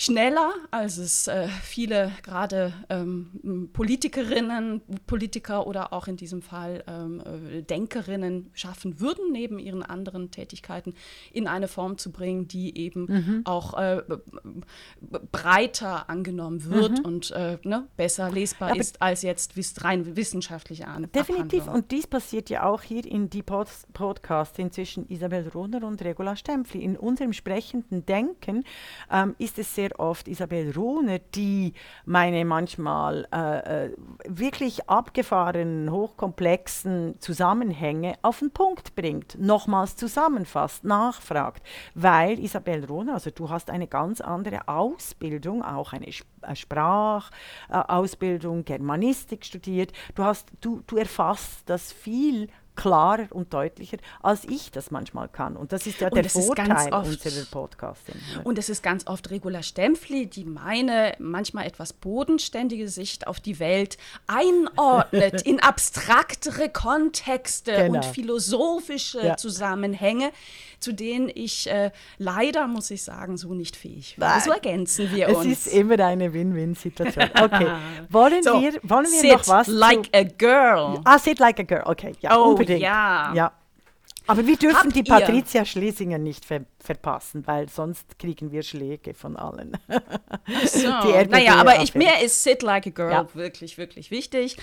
schneller, als es äh, viele gerade ähm, Politikerinnen, Politiker oder auch in diesem Fall ähm, äh, Denkerinnen schaffen würden, neben ihren anderen Tätigkeiten in eine Form zu bringen, die eben mhm. auch äh, breiter angenommen wird mhm. und äh, ne, besser lesbar Aber ist als jetzt rein wissenschaftliche Ahnung. Definitiv. Und dies passiert ja auch hier in die Pod Podcasts zwischen Isabel Rohner und Regula Stempfli. In unserem sprechenden Denken ähm, ist es sehr sehr oft Isabel Ruhner, die meine manchmal äh, äh, wirklich abgefahrenen, hochkomplexen Zusammenhänge auf den Punkt bringt, nochmals zusammenfasst, nachfragt. Weil Isabel Ruhner, also du hast eine ganz andere Ausbildung, auch eine äh, Sprachausbildung, Germanistik studiert. Du, hast, du, du erfasst das viel klarer und deutlicher, als ich das manchmal kann. Und das ist ja der Vorteil unserer Podcasting. Und es ist ganz oft Regula Stempfli, die meine manchmal etwas bodenständige Sicht auf die Welt einordnet in abstraktere Kontexte genau. und philosophische ja. Zusammenhänge, zu denen ich äh, leider, muss ich sagen, so nicht fähig war. So ergänzen wir es uns. Es ist immer eine Win-Win-Situation. Okay, wollen so, wir, wollen wir sit noch was like zu, a girl. Ah, sit like a girl, okay. Ja, oh, unbedingt. Ja. ja. Aber wir dürfen Habt die Patricia Schlesinger nicht ver verpassen, weil sonst kriegen wir Schläge von allen. So. naja, aber ich, mir ist Sit Like a Girl ja. wirklich, wirklich wichtig.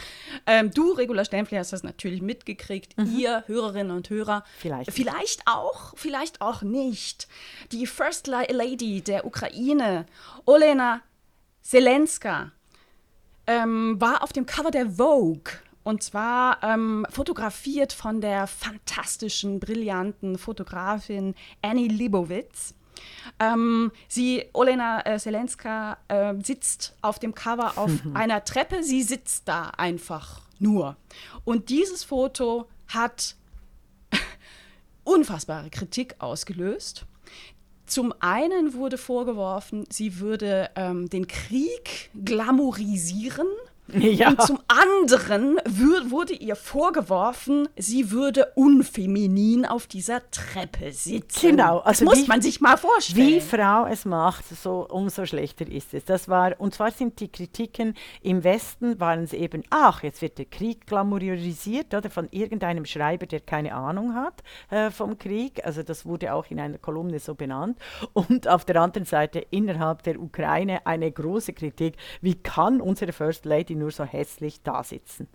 Ähm, du, Regula Stempfli, hast das natürlich mitgekriegt. Mhm. Ihr, Hörerinnen und Hörer. Vielleicht. Vielleicht auch, vielleicht auch nicht. Die First Lady der Ukraine, Olena Zelenska, ähm, war auf dem Cover der Vogue und zwar ähm, fotografiert von der fantastischen, brillanten Fotografin Annie Libowitz. Ähm, sie, Olena äh, Selenska, äh, sitzt auf dem Cover auf einer Treppe. Sie sitzt da einfach nur. Und dieses Foto hat unfassbare Kritik ausgelöst. Zum einen wurde vorgeworfen, sie würde ähm, den Krieg glamourisieren Ja. Und zum anderen wurde ihr vorgeworfen, sie würde unfeminin auf dieser Treppe sitzen. Genau, also das muss wie, man sich mal vorstellen. Wie Frau es macht, so, umso schlechter ist es. Das war, und zwar sind die Kritiken im Westen, waren es eben, ach, jetzt wird der Krieg glamourisiert oder von irgendeinem Schreiber, der keine Ahnung hat äh, vom Krieg. Also das wurde auch in einer Kolumne so benannt. Und auf der anderen Seite innerhalb der Ukraine eine große Kritik, wie kann unsere First Lady nur so hässlich da sitzen?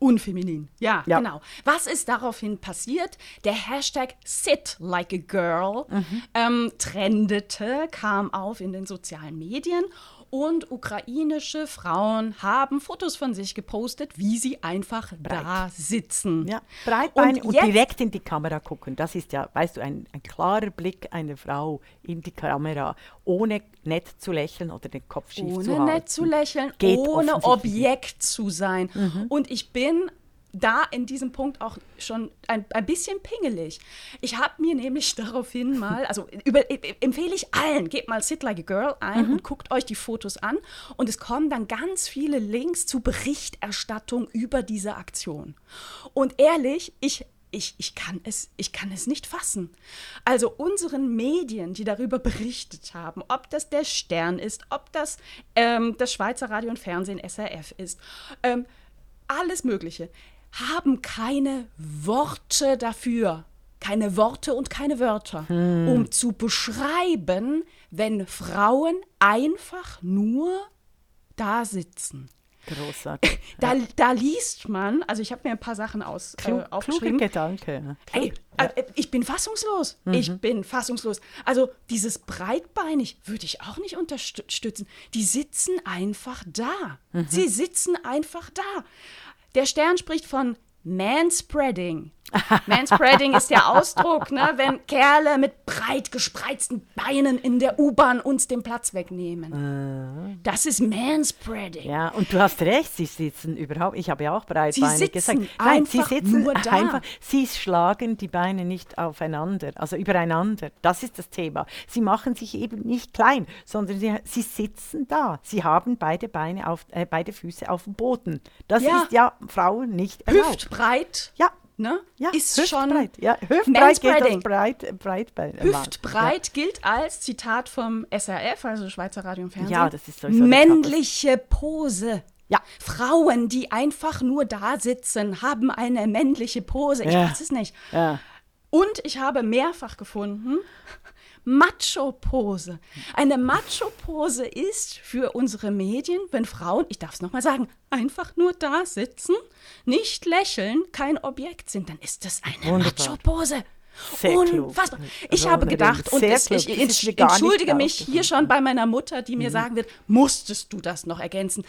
Unfeminin. Ja, ja, genau. Was ist daraufhin passiert? Der Hashtag Sit Like a Girl mhm. ähm, trendete, kam auf in den sozialen Medien und ukrainische Frauen haben Fotos von sich gepostet, wie sie einfach Breit. da sitzen. Ja, breitbeinig und, und direkt in die Kamera gucken. Das ist ja, weißt du, ein, ein klarer Blick einer Frau in die Kamera, ohne nett zu lächeln oder den Kopf schief zu halten. Ohne nett zu lächeln, Geht ohne Objekt zu sein. Mhm. Und ich bin da in diesem Punkt auch schon ein, ein bisschen pingelig. Ich habe mir nämlich daraufhin mal, also über, äh, empfehle ich allen, gebt mal Sit Like a Girl ein mhm. und guckt euch die Fotos an. Und es kommen dann ganz viele Links zu Berichterstattung über diese Aktion. Und ehrlich, ich ich, ich, kann es, ich kann es nicht fassen. Also unseren Medien, die darüber berichtet haben, ob das der Stern ist, ob das ähm, das Schweizer Radio und Fernsehen SRF ist, ähm, alles Mögliche haben keine Worte dafür, keine Worte und keine Wörter, hm. um zu beschreiben, wenn Frauen einfach nur da sitzen. Großartig. Da, ja. da liest man, also ich habe mir ein paar Sachen aus, äh, aufgeschrieben. Kluge Gedanke. Ey, äh, ich bin fassungslos. Mhm. Ich bin fassungslos. Also dieses breitbeinig würde ich auch nicht unterstützen. Die sitzen einfach da. Mhm. Sie sitzen einfach da. Der Stern spricht von Manspreading. Manspreading ist der Ausdruck, ne, wenn Kerle mit breit gespreizten Beinen in der U-Bahn uns den Platz wegnehmen. Uh. Das ist Manspreading. Ja, und du hast recht, sie sitzen überhaupt, ich habe ja auch breitbeinig gesagt. Nein, sie sitzen nur da. einfach, sie schlagen die Beine nicht aufeinander, also übereinander. Das ist das Thema. Sie machen sich eben nicht klein, sondern sie, sie sitzen da. Sie haben beide Beine auf, äh, beide Füße auf dem Boden. Das ja. ist ja Frauen nicht erlaubt. Hüftbreit. Ja, ne? Ja, ist Hüftbreit. schon ja, Hüftbreit gilt als breit, breit bei Hüftbreit ja. gilt als Zitat vom SRF, also Schweizer Radio und Fernsehen. Ja, das ist sowieso männliche Pose. Ja. Frauen, die einfach nur da sitzen, haben eine männliche Pose. Ich ja. weiß es nicht. Ja. Und ich habe mehrfach gefunden, Macho-Pose. Eine Macho-Pose ist für unsere Medien, wenn Frauen, ich darf es nochmal sagen, einfach nur da sitzen, nicht lächeln, kein Objekt sind, dann ist das eine Macho-Pose. Unfassbar. Klug. Ich habe gedacht, und es, ich, ich entschuldige mich hier schon bei meiner Mutter, die mir mhm. sagen wird, musstest du das noch ergänzen?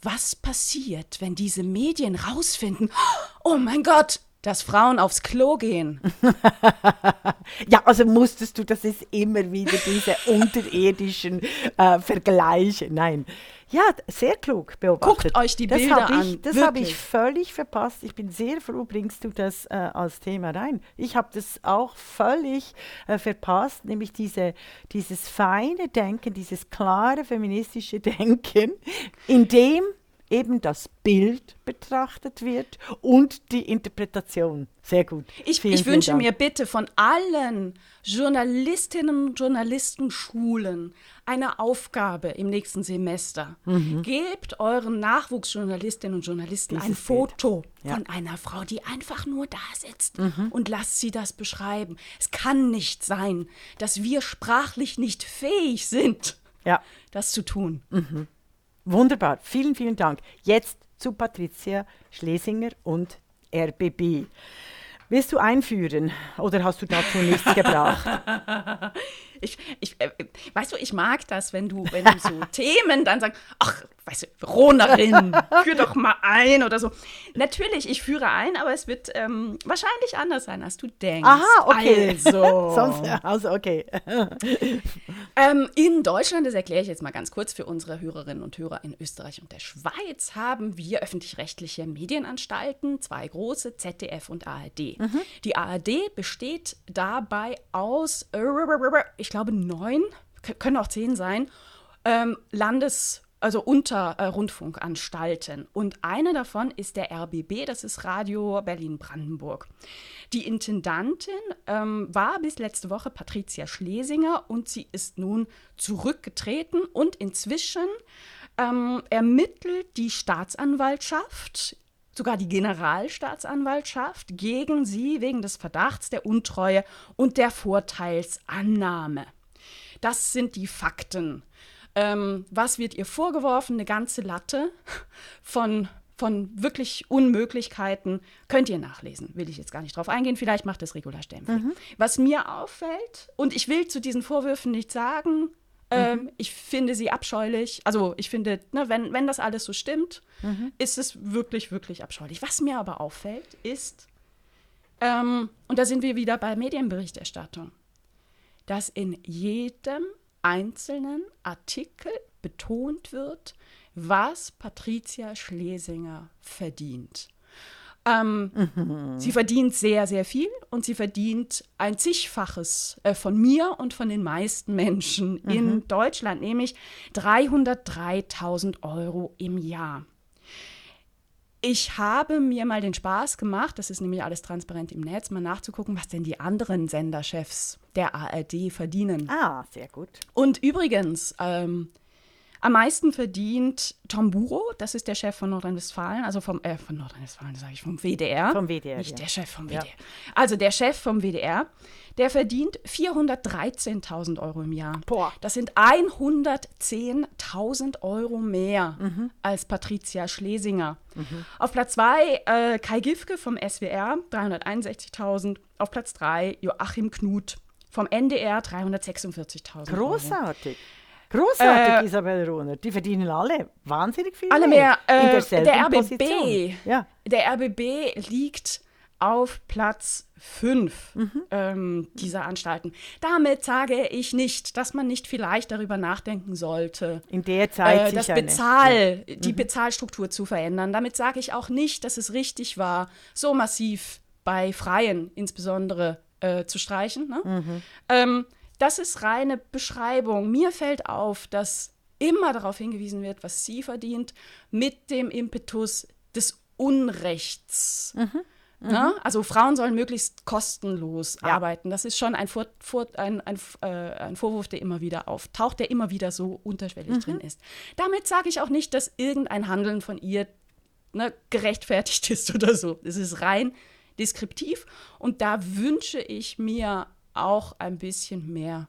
Was passiert, wenn diese Medien rausfinden, oh mein Gott, dass Frauen aufs Klo gehen. ja, also musstest du, das ist immer wieder diese unterirdischen äh, Vergleiche. Nein. Ja, sehr klug beobachtet. Guckt euch die Bilder das ich, an. Das habe ich völlig verpasst. Ich bin sehr froh, bringst du das äh, als Thema rein. Ich habe das auch völlig äh, verpasst, nämlich diese, dieses feine Denken, dieses klare feministische Denken, in dem eben das Bild betrachtet wird und die Interpretation. Sehr gut. Ich, vielen, ich vielen wünsche Dank. mir bitte von allen Journalistinnen und Journalistenschulen eine Aufgabe im nächsten Semester. Mhm. Gebt euren Nachwuchsjournalistinnen und Journalisten Dieses ein Foto ja. von einer Frau, die einfach nur da sitzt mhm. und lasst sie das beschreiben. Es kann nicht sein, dass wir sprachlich nicht fähig sind, ja. das zu tun. Mhm. Wunderbar, vielen, vielen Dank. Jetzt zu Patricia Schlesinger und RBB. Willst du einführen oder hast du dazu nichts gebracht? Ich, ich, äh, weißt du, ich mag das, wenn du, wenn du so Themen dann sagst, ach, weißt du, Veronerin, führ doch mal ein oder so. Natürlich, ich führe ein, aber es wird ähm, wahrscheinlich anders sein, als du denkst. Aha, okay. Also, Sonst, also okay. ähm, in Deutschland, das erkläre ich jetzt mal ganz kurz für unsere Hörerinnen und Hörer in Österreich und der Schweiz, haben wir öffentlich-rechtliche Medienanstalten, zwei große, ZDF und ARD. Mhm. Die ARD besteht dabei aus, ich glaube, neun, können auch zehn sein, ähm, Landes- also unter äh, Rundfunkanstalten. Und eine davon ist der RBB, das ist Radio Berlin-Brandenburg. Die Intendantin ähm, war bis letzte Woche Patricia Schlesinger und sie ist nun zurückgetreten und inzwischen ähm, ermittelt die Staatsanwaltschaft sogar die Generalstaatsanwaltschaft gegen sie wegen des Verdachts der Untreue und der Vorteilsannahme. Das sind die Fakten. Ähm, was wird ihr vorgeworfen? Eine ganze Latte von, von wirklich Unmöglichkeiten. Könnt ihr nachlesen, will ich jetzt gar nicht drauf eingehen. Vielleicht macht es Regula Stempel. Mhm. Was mir auffällt, und ich will zu diesen Vorwürfen nichts sagen, ähm, mhm. ich finde sie abscheulich. Also ich finde, ne, wenn, wenn das alles so stimmt, mhm. ist es wirklich, wirklich abscheulich. Was mir aber auffällt, ist, ähm, und da sind wir wieder bei Medienberichterstattung, dass in jedem einzelnen Artikel betont wird, was Patricia Schlesinger verdient. Ähm, mhm. Sie verdient sehr, sehr viel und sie verdient ein zigfaches äh, von mir und von den meisten Menschen mhm. in Deutschland, nämlich 303.000 Euro im Jahr. Ich habe mir mal den Spaß gemacht, das ist nämlich alles transparent im Netz, mal nachzugucken, was denn die anderen Senderchefs der ARD verdienen. Ah, sehr gut. Und übrigens, ähm, am meisten verdient Tom Buro, das ist der Chef von Nordrhein-Westfalen, also vom, äh, von Nordrhein-Westfalen, sage ich, vom WDR. Vom WDR. Nicht ja. der Chef vom WDR. Ja. Also der Chef vom WDR, der verdient 413.000 Euro im Jahr. Boah. Das sind 110.000 Euro mehr mhm. als Patricia Schlesinger. Mhm. Auf Platz 2 äh, Kai Gifke vom SWR, 361.000. Auf Platz 3 Joachim Knut vom NDR, 346.000 Großartig. Euro. Großartig, äh, Isabel Rohner. Die verdienen alle wahnsinnig viel alle mehr. mehr äh, der RBB, Position. ja. der RBB liegt auf Platz 5 mhm. ähm, dieser Anstalten. Damit sage ich nicht, dass man nicht vielleicht darüber nachdenken sollte, in der Zeit äh, das Bezahl, ja. die mhm. Bezahlstruktur zu verändern. Damit sage ich auch nicht, dass es richtig war, so massiv bei Freien insbesondere äh, zu streichen. Ne? Mhm. Ähm, das ist reine Beschreibung. Mir fällt auf, dass immer darauf hingewiesen wird, was sie verdient, mit dem Impetus des Unrechts. Mhm. Mhm. Also Frauen sollen möglichst kostenlos ja. arbeiten. Das ist schon ein, Vor Vor ein, ein, äh, ein, Vorwurf, der immer wieder auftaucht, der immer wieder so unterschwellig mhm. drin ist. Damit sage ich auch nicht, dass irgendein Handeln von ihr ne, gerechtfertigt ist oder so. Es ist rein deskriptiv und da wünsche ich mir auch ein bisschen mehr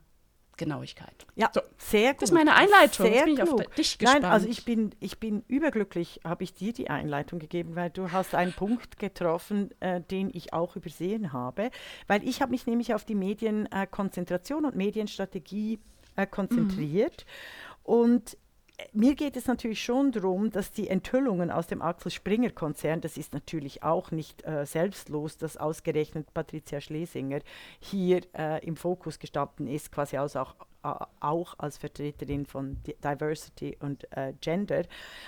Genauigkeit. Ja, so. sehr gut. Das ist meine Einleitung. Sehr Jetzt bin ich auf dich gespannt. Nein, also ich bin, ich bin überglücklich, habe ich dir die Einleitung gegeben, weil du hast einen Punkt getroffen, äh, den ich auch übersehen habe, weil ich habe mich nämlich auf die Medienkonzentration äh, und Medienstrategie äh, konzentriert mhm. und mir geht es natürlich schon darum, dass die Enthüllungen aus dem Axel Springer Konzern, das ist natürlich auch nicht äh, selbstlos, dass ausgerechnet Patricia Schlesinger hier äh, im Fokus gestanden ist, quasi als auch, äh, auch als Vertreterin von Diversity und äh, Gender.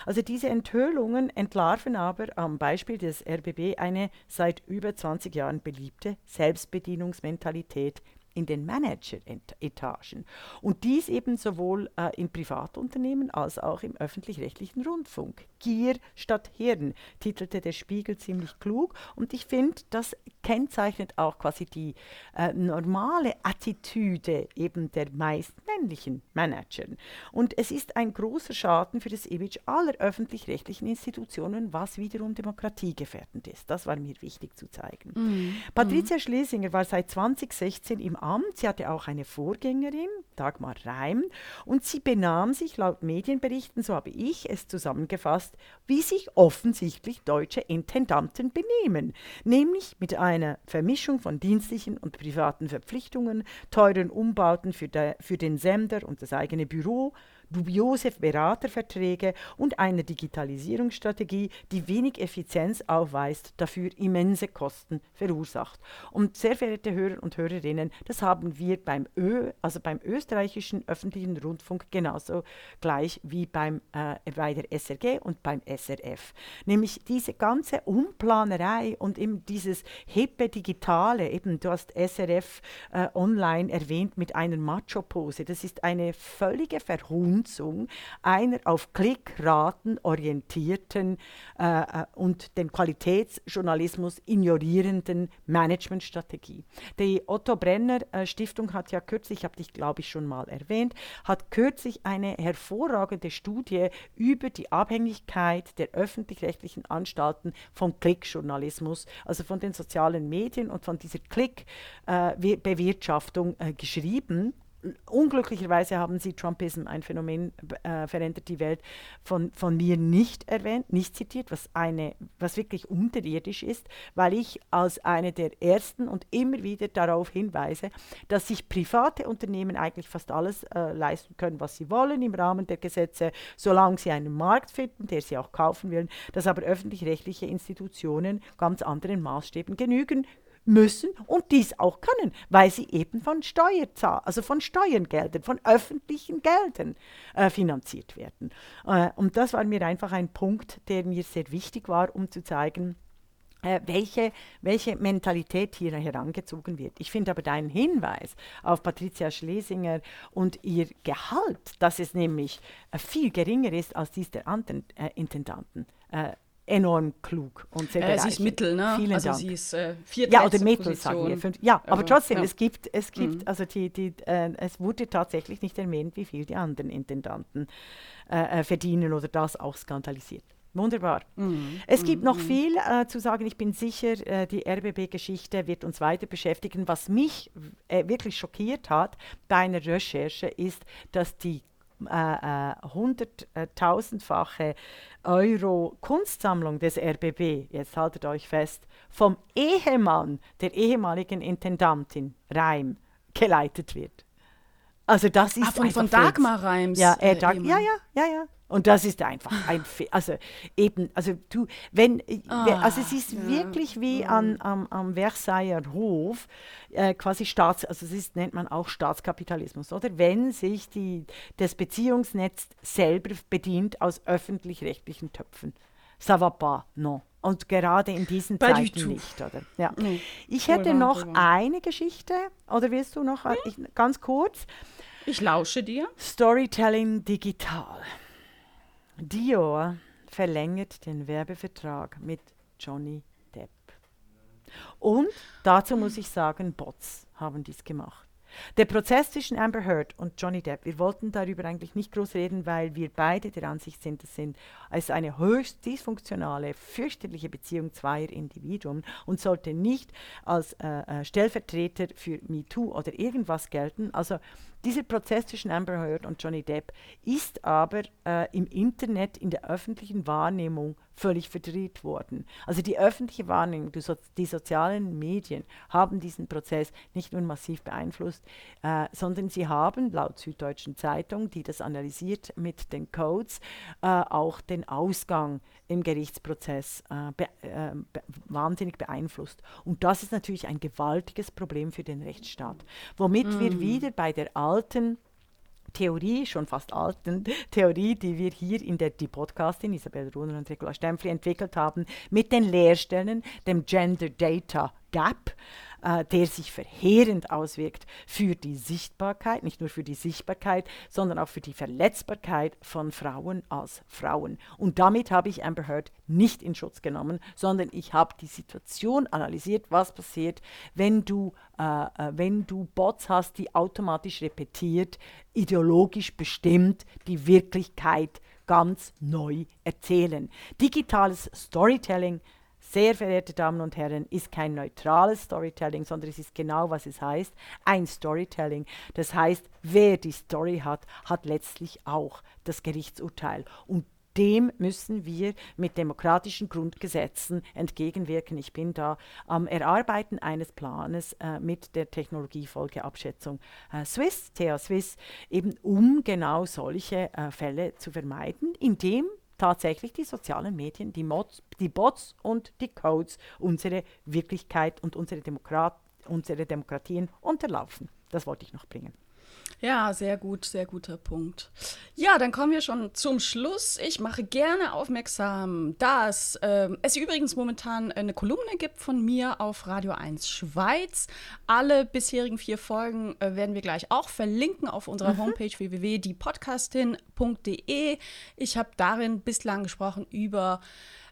Also diese Enthüllungen entlarven aber am Beispiel des RBB eine seit über 20 Jahren beliebte Selbstbedienungsmentalität in den Manager-Etagen. Und dies eben sowohl äh, in Privatunternehmen als auch im öffentlich-rechtlichen Rundfunk. Gier statt Hirn, titelte der Spiegel ziemlich klug. Und ich finde, das kennzeichnet auch quasi die äh, normale Attitüde eben der meist männlichen Manager. Und es ist ein großer Schaden für das Image aller öffentlich-rechtlichen Institutionen, was wiederum demokratiegefährdend ist. Das war mir wichtig zu zeigen. Mhm. Patricia Schlesinger war seit 2016 im Amt. Sie hatte auch eine Vorgängerin, Dagmar Reim, und sie benahm sich laut Medienberichten, so habe ich es zusammengefasst, wie sich offensichtlich deutsche Intendanten benehmen, nämlich mit einer Vermischung von dienstlichen und privaten Verpflichtungen, teuren Umbauten für, de, für den Sender und das eigene Büro, dubiose Beraterverträge und eine Digitalisierungsstrategie, die wenig Effizienz aufweist, dafür immense Kosten verursacht. Und sehr verehrte Hörer und Hörerinnen, das haben wir beim Ö, also beim österreichischen öffentlichen Rundfunk genauso gleich wie beim, äh, bei der SRG und beim SRF. Nämlich diese ganze Umplanerei und eben dieses hippe Digitale, eben du hast SRF äh, online erwähnt mit einer Macho-Pose, das ist eine völlige Verhunzung Verschanzung einer auf Klickraten orientierten äh, äh, und den Qualitätsjournalismus ignorierenden Managementstrategie. Die Otto Brenner äh, Stiftung hat ja kürzlich, ich habe dich glaube ich schon mal erwähnt, hat kürzlich eine hervorragende Studie über die Abhängigkeit der öffentlich-rechtlichen Anstalten vom Klickjournalismus, also von den sozialen Medien und von dieser Klickbewirtschaftung äh, äh, geschrieben unglücklicherweise haben sie Trumpism, ein Phänomen äh, verändert die Welt, von, von mir nicht erwähnt, nicht zitiert, was, eine, was wirklich unterirdisch ist, weil ich als eine der ersten und immer wieder darauf hinweise, dass sich private Unternehmen eigentlich fast alles äh, leisten können, was sie wollen im Rahmen der Gesetze, solange sie einen Markt finden, der sie auch kaufen wollen, dass aber öffentlich-rechtliche Institutionen ganz anderen Maßstäben genügen müssen und dies auch können, weil sie eben von Steuerzahl, also von Steuergeldern, von öffentlichen Geldern äh, finanziert werden. Äh, und das war mir einfach ein Punkt, der mir sehr wichtig war, um zu zeigen, äh, welche, welche Mentalität hier herangezogen wird. Ich finde aber deinen Hinweis auf Patricia Schlesinger und ihr Gehalt, dass es nämlich äh, viel geringer ist als dies der anderen äh, Intendanten, äh, enorm klug und sehr äh, Sie ist Mittel, ne? Vielen also Dank. sie ist äh, Ja, oder Mittel, sagen wir. Fünf, ja, aber, aber trotzdem, ja. es gibt, es gibt, Mhm. also die, die, äh, es wurde tatsächlich nicht erwähnt, wie viel die anderen Intendanten äh, äh, verdienen oder das auch skandalisiert. Wunderbar. Mhm. Es gibt Mhm. noch viel äh, zu sagen. Ich bin sicher, äh, die RBB-Geschichte wird uns weiter beschäftigen. Was mich äh, wirklich schockiert hat bei einer Recherche ist, dass die äh, äh, hunderttausendfache Euro Kunstsammlung des RBB, jetzt haltet euch fest, vom Ehemann der ehemaligen Intendantin Reim geleitet wird. Also das ist Ah, von, von Dagmar Reims. ja, äh, äh, Dag ja, ja, ja, ja. Und das ist einfach ein, Fe also eben, also du, wenn, we- also es ist Ah, ja. wirklich wie an, am, am Versailler Hof, äh, quasi Staats, also es ist, nennt man auch Staatskapitalismus, oder? Wenn sich die, das Beziehungsnetz selber bedient aus öffentlich-rechtlichen Töpfen. Ça va pas, non. Und gerade in diesen du Zeiten nicht, oder? Ja. Nee. Ich hätte wahr, noch wahr. eine Geschichte, oder willst du noch, äh, ich, ganz kurz? Ich lausche dir. Storytelling digital. Dior verlängert den Werbevertrag mit Johnny Depp. Und dazu muss ich sagen, Bots haben dies gemacht. Der Prozess zwischen Amber Heard und Johnny Depp, wir wollten darüber eigentlich nicht groß reden, weil wir beide der Ansicht sind, es ist eine höchst dysfunktionale, fürchterliche Beziehung zweier Individuen und sollte nicht als äh, äh, Stellvertreter für MeToo oder irgendwas gelten. Also dieser Prozess zwischen Amber Heard und Johnny Depp ist aber äh, im Internet, in der öffentlichen Wahrnehmung völlig verdreht worden. Also die öffentliche Wahrnehmung, die, so die sozialen Medien haben diesen Prozess nicht nur massiv beeinflusst, äh, sondern sie haben laut Süddeutschen Zeitung, die das analysiert mit den Codes, äh, auch den Ausgang im Gerichtsprozess äh, be äh, be wahnsinnig beeinflusst. Und das ist natürlich ein gewaltiges Problem für den Rechtsstaat. Womit wir wieder bei der alten Theorie, schon fast alten Theorie, die wir hier in der die Podcastin Isabel Runer und Regula Stempfli entwickelt haben, mit den Lehrstellen, dem Gender Data Gap, äh, der sich verheerend auswirkt für die Sichtbarkeit, nicht nur für die Sichtbarkeit, sondern auch für die Verletzbarkeit von Frauen als Frauen. Und damit habe ich Amber Heard nicht in Schutz genommen, sondern ich habe die Situation analysiert, was passiert, wenn du, äh, äh, wenn du Bots hast, die automatisch repetiert, ideologisch bestimmt die Wirklichkeit ganz neu erzählen. Digitales Storytelling sehr verehrte Damen und Herren, ist kein neutrales Storytelling, sondern es ist genau, was es heißt, ein Storytelling. Das heißt, wer die Story hat, hat letztlich auch das Gerichtsurteil. Und dem müssen wir mit demokratischen Grundgesetzen entgegenwirken. Ich bin da am Erarbeiten eines Planes äh, mit der Technologiefolgeabschätzung äh, Swiss, TH Swiss, eben um genau solche äh, Fälle zu vermeiden, indem tatsächlich die sozialen Medien, die, Mods, die Bots und die Codes unsere Wirklichkeit und unsere, Demokrat, unsere Demokratien unterlaufen. Das wollte ich noch bringen. Ja, sehr gut, sehr guter Punkt. Ja, dann kommen wir schon zum Schluss. Ich mache gerne aufmerksam, dass äh, es übrigens momentan eine Kolumne gibt von mir auf Radio 1 Schweiz. Alle bisherigen vier Folgen äh, werden wir gleich auch verlinken auf unserer mhm. Homepage www.diepodcastin.de. Ich habe darin bislang gesprochen über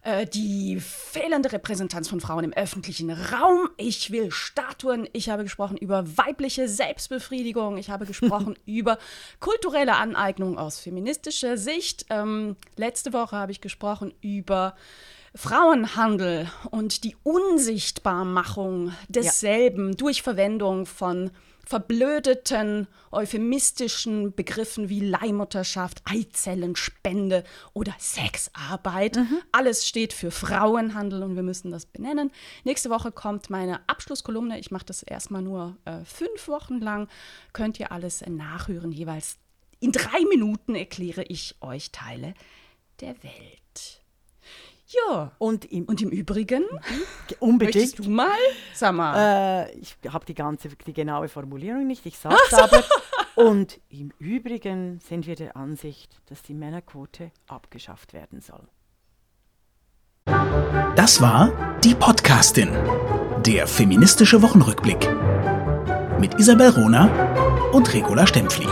äh, die fehlende Repräsentanz von Frauen im öffentlichen Raum. Ich will Statuen. Ich habe gesprochen über weibliche Selbstbefriedigung. Ich habe gesprochen über kulturelle Aneignung aus feministischer Sicht. Ähm, letzte Woche habe ich gesprochen über Frauenhandel und die Unsichtbarmachung desselben ja. durch Verwendung von verblödeten, euphemistischen Begriffen wie Leihmutterschaft, Eizellenspende oder Sexarbeit. Mhm. Alles steht für Frauenhandel und wir müssen das benennen. Nächste Woche kommt meine Abschlusskolumne. Ich mache das erstmal nur äh, fünf Wochen lang. Könnt ihr alles nachhören. Jeweils in drei Minuten erkläre ich euch Teile der Welt. Ja. Und im, und im Übrigen? Unbedingt. Möchtest du mal? Sag mal. Äh, ich habe die ganze, die genaue Formulierung nicht, ich sage es aber. und im Übrigen sind wir der Ansicht, dass die Männerquote abgeschafft werden soll. Das war die Podcastin, der feministische Wochenrückblick mit Isabel Rona und Regula Stempfli.